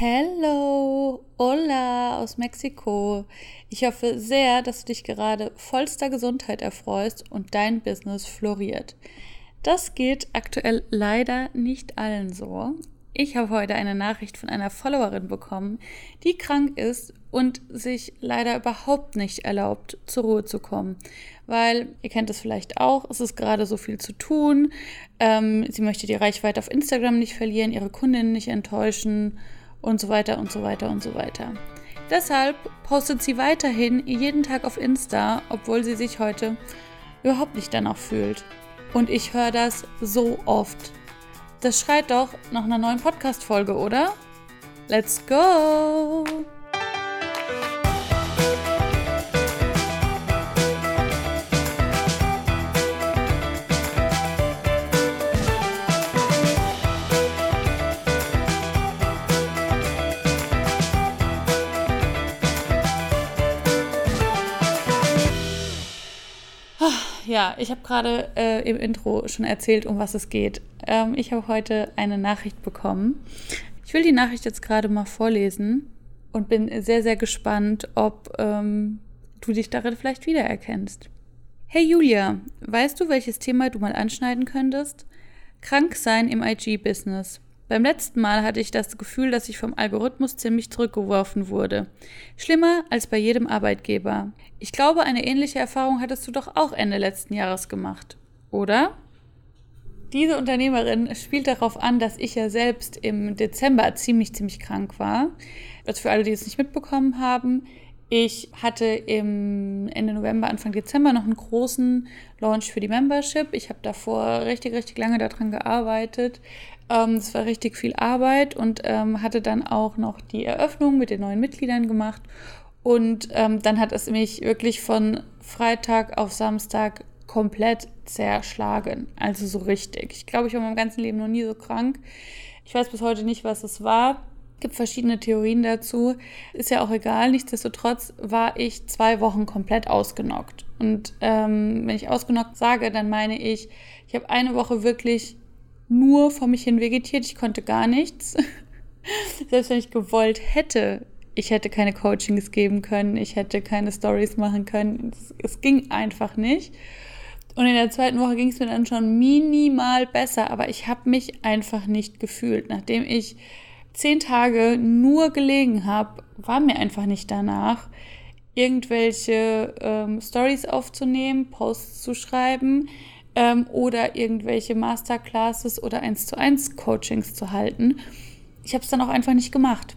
Hello, hola aus Mexiko. Ich hoffe sehr, dass du dich gerade vollster Gesundheit erfreust und dein Business floriert. Das geht aktuell leider nicht allen so. Ich habe heute eine Nachricht von einer Followerin bekommen, die krank ist und sich leider überhaupt nicht erlaubt, zur Ruhe zu kommen. Weil, ihr kennt es vielleicht auch, es ist gerade so viel zu tun. Ähm, sie möchte die Reichweite auf Instagram nicht verlieren, ihre Kundinnen nicht enttäuschen und so weiter und so weiter und so weiter. Deshalb postet sie weiterhin jeden Tag auf Insta, obwohl sie sich heute überhaupt nicht danach fühlt. Und ich höre das so oft. Das schreit doch nach einer neuen Podcast-Folge, oder? Let's go! Ja, ich habe gerade äh, im Intro schon erzählt, um was es geht. Ähm, ich habe heute eine Nachricht bekommen. Ich will die Nachricht jetzt gerade mal vorlesen und bin sehr, sehr gespannt, ob ähm, du dich darin vielleicht wiedererkennst. Hey Julia, weißt du, welches Thema du mal anschneiden könntest? Krank sein im IG-Business. Beim letzten Mal hatte ich das Gefühl, dass ich vom Algorithmus ziemlich zurückgeworfen wurde. Schlimmer als bei jedem Arbeitgeber. Ich glaube, eine ähnliche Erfahrung hattest du doch auch Ende letzten Jahres gemacht, oder? Diese Unternehmerin spielt darauf an, dass ich ja selbst im Dezember ziemlich, ziemlich krank war. Also für alle, die es nicht mitbekommen haben, ich hatte im Ende November, Anfang Dezember noch einen großen Launch für die Membership. Ich habe davor richtig, richtig lange daran gearbeitet. Ähm, es war richtig viel Arbeit und ähm, hatte dann auch noch die Eröffnung mit den neuen Mitgliedern gemacht. Und ähm, dann hat es mich wirklich von Freitag auf Samstag komplett zerschlagen. Also so richtig. Ich glaube, ich war in meinem ganzen Leben noch nie so krank. Ich weiß bis heute nicht, was es war gibt verschiedene Theorien dazu. Ist ja auch egal. Nichtsdestotrotz war ich zwei Wochen komplett ausgenockt. Und ähm, wenn ich ausgenockt sage, dann meine ich, ich habe eine Woche wirklich nur vor mich hin vegetiert. Ich konnte gar nichts. Selbst wenn ich gewollt hätte, ich hätte keine Coachings geben können, ich hätte keine Stories machen können. Es, es ging einfach nicht. Und in der zweiten Woche ging es mir dann schon minimal besser, aber ich habe mich einfach nicht gefühlt, nachdem ich zehn Tage nur gelegen habe, war mir einfach nicht danach, irgendwelche ähm, Stories aufzunehmen, Posts zu schreiben ähm, oder irgendwelche Masterclasses oder 1 zu 1 Coachings zu halten. Ich habe es dann auch einfach nicht gemacht.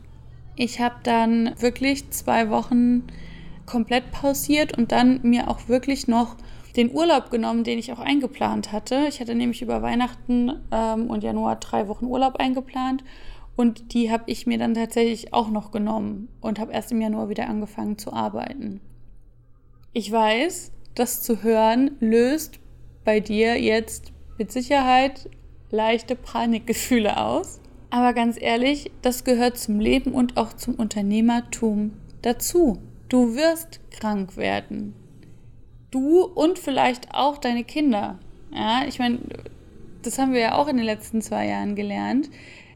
Ich habe dann wirklich zwei Wochen komplett pausiert und dann mir auch wirklich noch den Urlaub genommen, den ich auch eingeplant hatte. Ich hatte nämlich über Weihnachten ähm, und Januar drei Wochen Urlaub eingeplant und die habe ich mir dann tatsächlich auch noch genommen und habe erst im Januar wieder angefangen zu arbeiten. Ich weiß, das zu hören löst bei dir jetzt mit Sicherheit leichte Panikgefühle aus. Aber ganz ehrlich, das gehört zum Leben und auch zum Unternehmertum dazu. Du wirst krank werden. Du und vielleicht auch deine Kinder. Ja, ich meine, das haben wir ja auch in den letzten zwei Jahren gelernt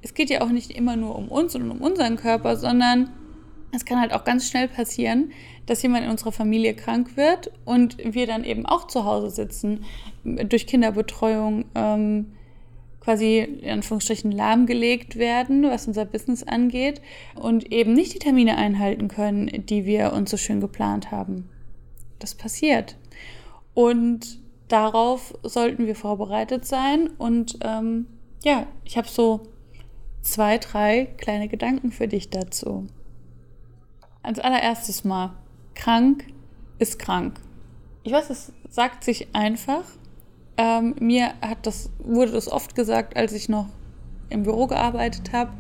es geht ja auch nicht immer nur um uns und um unseren Körper, sondern es kann halt auch ganz schnell passieren, dass jemand in unserer Familie krank wird und wir dann eben auch zu Hause sitzen, durch Kinderbetreuung ähm, quasi in Anführungsstrichen lahmgelegt werden, was unser Business angeht und eben nicht die Termine einhalten können, die wir uns so schön geplant haben. Das passiert. Und darauf sollten wir vorbereitet sein. Und ähm, ja, ich habe so zwei, drei kleine Gedanken für dich dazu. Als allererstes mal, krank ist krank. Ich weiß, es sagt sich einfach. Ähm, mir hat das, wurde das oft gesagt, als ich noch im Büro gearbeitet habe.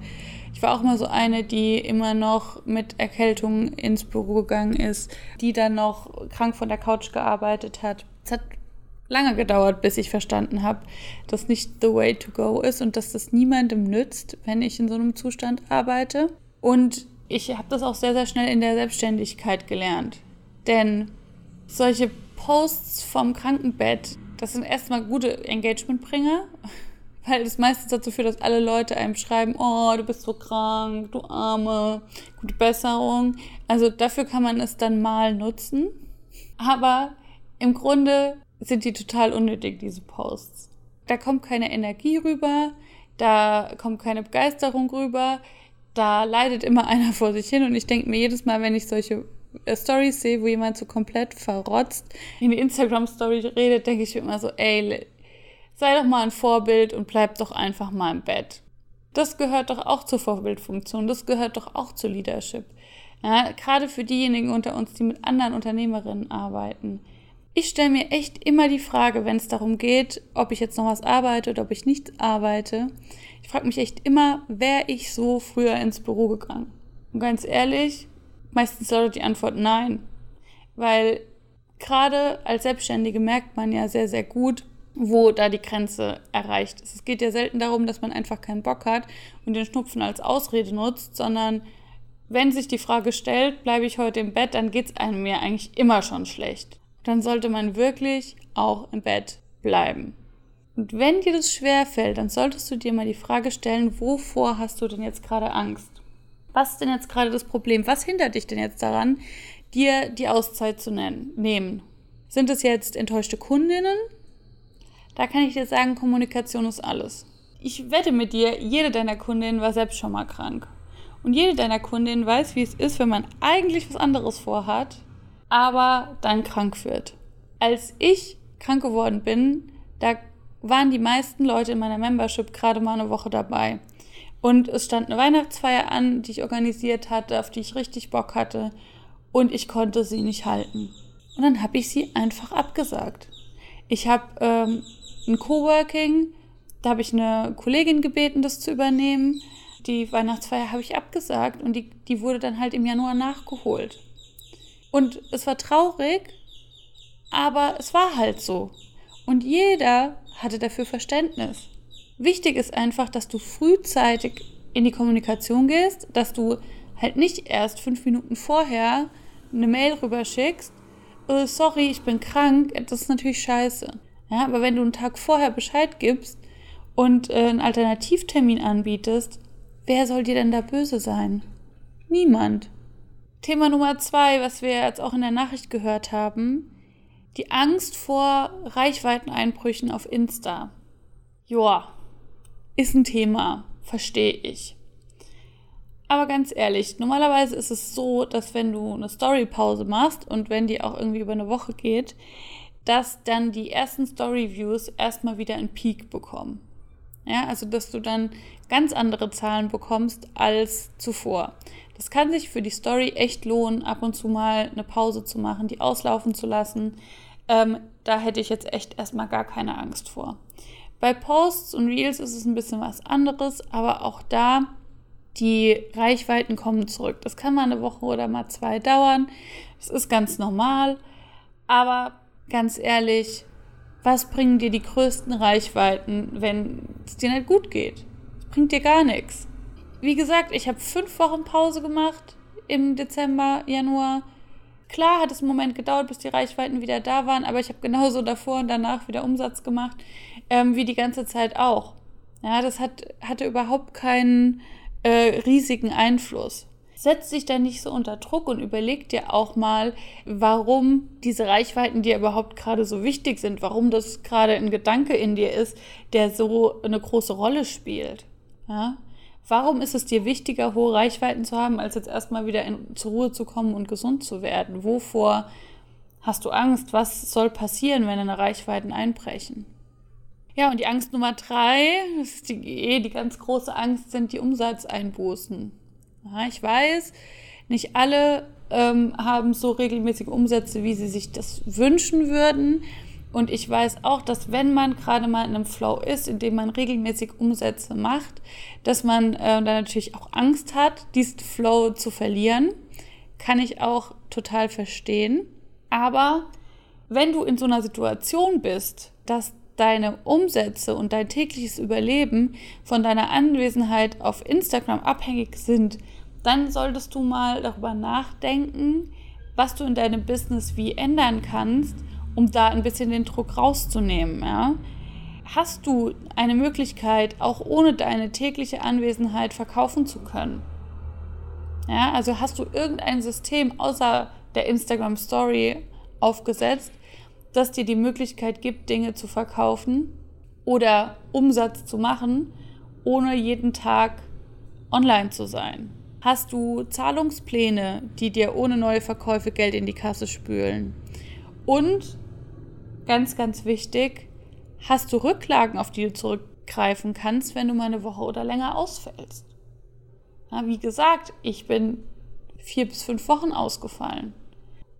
Ich war auch mal so eine, die immer noch mit Erkältung ins Büro gegangen ist, die dann noch krank von der Couch gearbeitet hat. Es hat lange gedauert, bis ich verstanden habe, dass nicht the way to go ist und dass das niemandem nützt, wenn ich in so einem Zustand arbeite. Und ich habe das auch sehr, sehr schnell in der Selbstständigkeit gelernt. Denn solche Posts vom Krankenbett, das sind erstmal gute Engagementbringer, weil es meistens dazu führt, dass alle Leute einem schreiben, oh, du bist so krank, du Arme, gute Besserung. Also dafür kann man es dann mal nutzen. Aber im Grunde sind die total unnötig, diese Posts. Da kommt keine Energie rüber, da kommt keine Begeisterung rüber, da leidet immer einer vor sich hin und ich denke mir jedes Mal, wenn ich solche äh, Stories sehe, wo jemand so komplett verrotzt in die Instagram-Story redet, denke ich mir immer so, ey, sei doch mal ein Vorbild und bleib doch einfach mal im Bett. Das gehört doch auch zur Vorbildfunktion, das gehört doch auch zu Leadership. Ja, gerade für diejenigen unter uns, die mit anderen Unternehmerinnen arbeiten. Ich stelle mir echt immer die Frage, wenn es darum geht, ob ich jetzt noch was arbeite oder ob ich nicht arbeite. Ich frage mich echt immer, wäre ich so früher ins Büro gegangen? Und ganz ehrlich, meistens lautet die Antwort nein. Weil gerade als Selbstständige merkt man ja sehr, sehr gut, wo da die Grenze erreicht ist. Es geht ja selten darum, dass man einfach keinen Bock hat und den Schnupfen als Ausrede nutzt, sondern wenn sich die Frage stellt, bleibe ich heute im Bett, dann geht es einem ja eigentlich immer schon schlecht dann sollte man wirklich auch im Bett bleiben. Und wenn dir das schwer fällt, dann solltest du dir mal die Frage stellen, wovor hast du denn jetzt gerade Angst? Was ist denn jetzt gerade das Problem? Was hindert dich denn jetzt daran, dir die Auszeit zu nennen, nehmen? Sind es jetzt enttäuschte Kundinnen? Da kann ich dir sagen, Kommunikation ist alles. Ich wette mit dir, jede deiner Kundinnen war selbst schon mal krank. Und jede deiner Kundinnen weiß, wie es ist, wenn man eigentlich was anderes vorhat aber dann krank wird. Als ich krank geworden bin, da waren die meisten Leute in meiner Membership gerade mal eine Woche dabei. Und es stand eine Weihnachtsfeier an, die ich organisiert hatte, auf die ich richtig Bock hatte. Und ich konnte sie nicht halten. Und dann habe ich sie einfach abgesagt. Ich habe ähm, ein Coworking, da habe ich eine Kollegin gebeten, das zu übernehmen. Die Weihnachtsfeier habe ich abgesagt und die, die wurde dann halt im Januar nachgeholt. Und es war traurig, aber es war halt so. Und jeder hatte dafür Verständnis. Wichtig ist einfach, dass du frühzeitig in die Kommunikation gehst, dass du halt nicht erst fünf Minuten vorher eine Mail rüberschickst, oh, sorry, ich bin krank, das ist natürlich scheiße. Ja, aber wenn du einen Tag vorher Bescheid gibst und äh, einen Alternativtermin anbietest, wer soll dir denn da böse sein? Niemand. Thema Nummer zwei, was wir jetzt auch in der Nachricht gehört haben, die Angst vor Reichweiteneinbrüchen auf Insta. Joa, ist ein Thema, verstehe ich. Aber ganz ehrlich, normalerweise ist es so, dass wenn du eine Story-Pause machst und wenn die auch irgendwie über eine Woche geht, dass dann die ersten Story-Views erstmal wieder einen Peak bekommen. Ja, also dass du dann ganz andere Zahlen bekommst als zuvor. Das kann sich für die Story echt lohnen, ab und zu mal eine Pause zu machen, die auslaufen zu lassen. Ähm, da hätte ich jetzt echt erstmal gar keine Angst vor. Bei Posts und Reels ist es ein bisschen was anderes, aber auch da, die Reichweiten kommen zurück. Das kann mal eine Woche oder mal zwei dauern. Das ist ganz normal. Aber ganz ehrlich, was bringen dir die größten Reichweiten, wenn es dir nicht gut geht? Das bringt dir gar nichts wie gesagt, ich habe fünf Wochen Pause gemacht im Dezember, Januar. Klar hat es einen Moment gedauert, bis die Reichweiten wieder da waren, aber ich habe genauso davor und danach wieder Umsatz gemacht, ähm, wie die ganze Zeit auch. Ja, das hat, hatte überhaupt keinen äh, riesigen Einfluss. Setz dich da nicht so unter Druck und überleg dir auch mal, warum diese Reichweiten dir überhaupt gerade so wichtig sind, warum das gerade ein Gedanke in dir ist, der so eine große Rolle spielt. Ja? Warum ist es dir wichtiger, hohe Reichweiten zu haben, als jetzt erstmal wieder in, zur Ruhe zu kommen und gesund zu werden? Wovor hast du Angst? Was soll passieren, wenn deine Reichweiten einbrechen? Ja, und die Angst Nummer drei, das ist die, eh die ganz große Angst, sind die Umsatzeinbußen. Ja, ich weiß, nicht alle ähm, haben so regelmäßige Umsätze, wie sie sich das wünschen würden. Und ich weiß auch, dass wenn man gerade mal in einem Flow ist, in dem man regelmäßig Umsätze macht, dass man äh, dann natürlich auch Angst hat, diesen Flow zu verlieren. Kann ich auch total verstehen. Aber wenn du in so einer Situation bist, dass deine Umsätze und dein tägliches Überleben von deiner Anwesenheit auf Instagram abhängig sind, dann solltest du mal darüber nachdenken, was du in deinem Business wie ändern kannst um da ein bisschen den Druck rauszunehmen. Ja? hast du eine Möglichkeit, auch ohne deine tägliche Anwesenheit verkaufen zu können? Ja, also hast du irgendein System außer der Instagram Story aufgesetzt, das dir die Möglichkeit gibt, Dinge zu verkaufen oder Umsatz zu machen, ohne jeden Tag online zu sein? Hast du Zahlungspläne, die dir ohne neue Verkäufe Geld in die Kasse spülen? Und ganz, ganz wichtig, hast du Rücklagen, auf die du zurückgreifen kannst, wenn du mal eine Woche oder länger ausfällst? Ja, wie gesagt, ich bin vier bis fünf Wochen ausgefallen.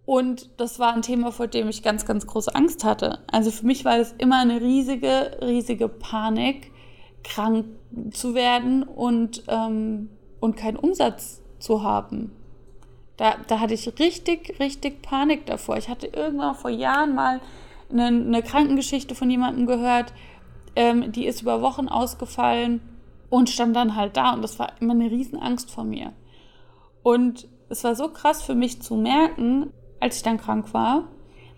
Und das war ein Thema, vor dem ich ganz, ganz große Angst hatte. Also für mich war das immer eine riesige, riesige Panik, krank zu werden und, ähm, und keinen Umsatz zu haben. Da, da hatte ich richtig, richtig Panik davor. Ich hatte irgendwann vor Jahren mal eine, eine Krankengeschichte von jemandem gehört, ähm, die ist über Wochen ausgefallen und stand dann halt da und das war immer eine Riesenangst vor mir. Und es war so krass für mich zu merken, als ich dann krank war,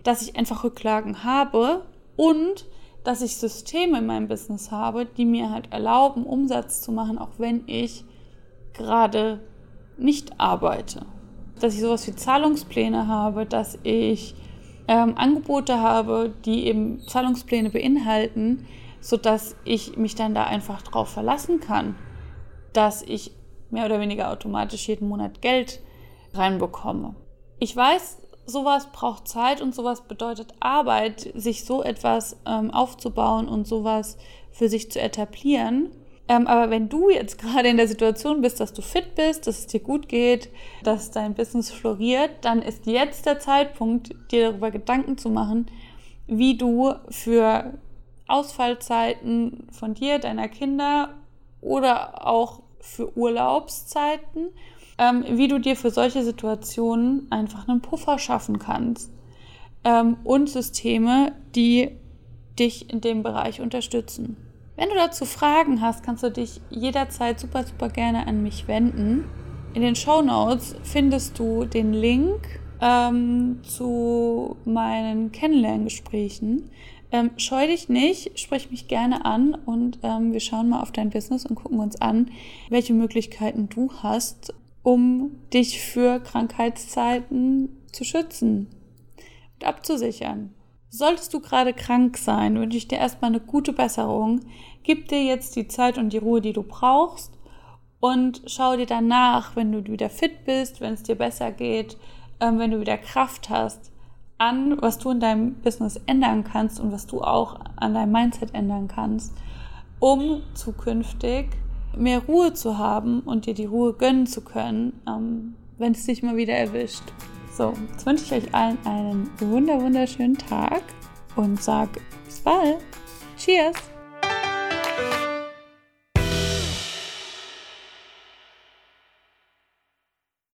dass ich einfach Rücklagen habe und dass ich Systeme in meinem Business habe, die mir halt erlauben, Umsatz zu machen, auch wenn ich gerade nicht arbeite. Dass ich sowas wie Zahlungspläne habe, dass ich ähm, Angebote habe, die eben Zahlungspläne beinhalten, sodass ich mich dann da einfach drauf verlassen kann, dass ich mehr oder weniger automatisch jeden Monat Geld reinbekomme. Ich weiß, sowas braucht Zeit und sowas bedeutet Arbeit, sich so etwas ähm, aufzubauen und sowas für sich zu etablieren. Ähm, aber wenn du jetzt gerade in der Situation bist, dass du fit bist, dass es dir gut geht, dass dein Business floriert, dann ist jetzt der Zeitpunkt, dir darüber Gedanken zu machen, wie du für Ausfallzeiten von dir, deiner Kinder oder auch für Urlaubszeiten, ähm, wie du dir für solche Situationen einfach einen Puffer schaffen kannst. Ähm, und Systeme, die dich in dem Bereich unterstützen. Wenn du dazu Fragen hast, kannst du dich jederzeit super, super gerne an mich wenden. In den Show Notes findest du den Link ähm, zu meinen Kennenlerngesprächen. Ähm, scheu dich nicht, sprich mich gerne an und ähm, wir schauen mal auf dein Business und gucken uns an, welche Möglichkeiten du hast, um dich für Krankheitszeiten zu schützen und abzusichern. Solltest du gerade krank sein, wünsche ich dir erstmal eine gute Besserung. Gib dir jetzt die Zeit und die Ruhe, die du brauchst und schau dir danach, wenn du wieder fit bist, wenn es dir besser geht, ähm, wenn du wieder Kraft hast, an, was du in deinem Business ändern kannst und was du auch an deinem Mindset ändern kannst, um zukünftig mehr Ruhe zu haben und dir die Ruhe gönnen zu können, ähm, wenn es dich mal wieder erwischt. So, jetzt wünsche ich euch allen einen wunder wunderschönen Tag und sag bis bald. Cheers!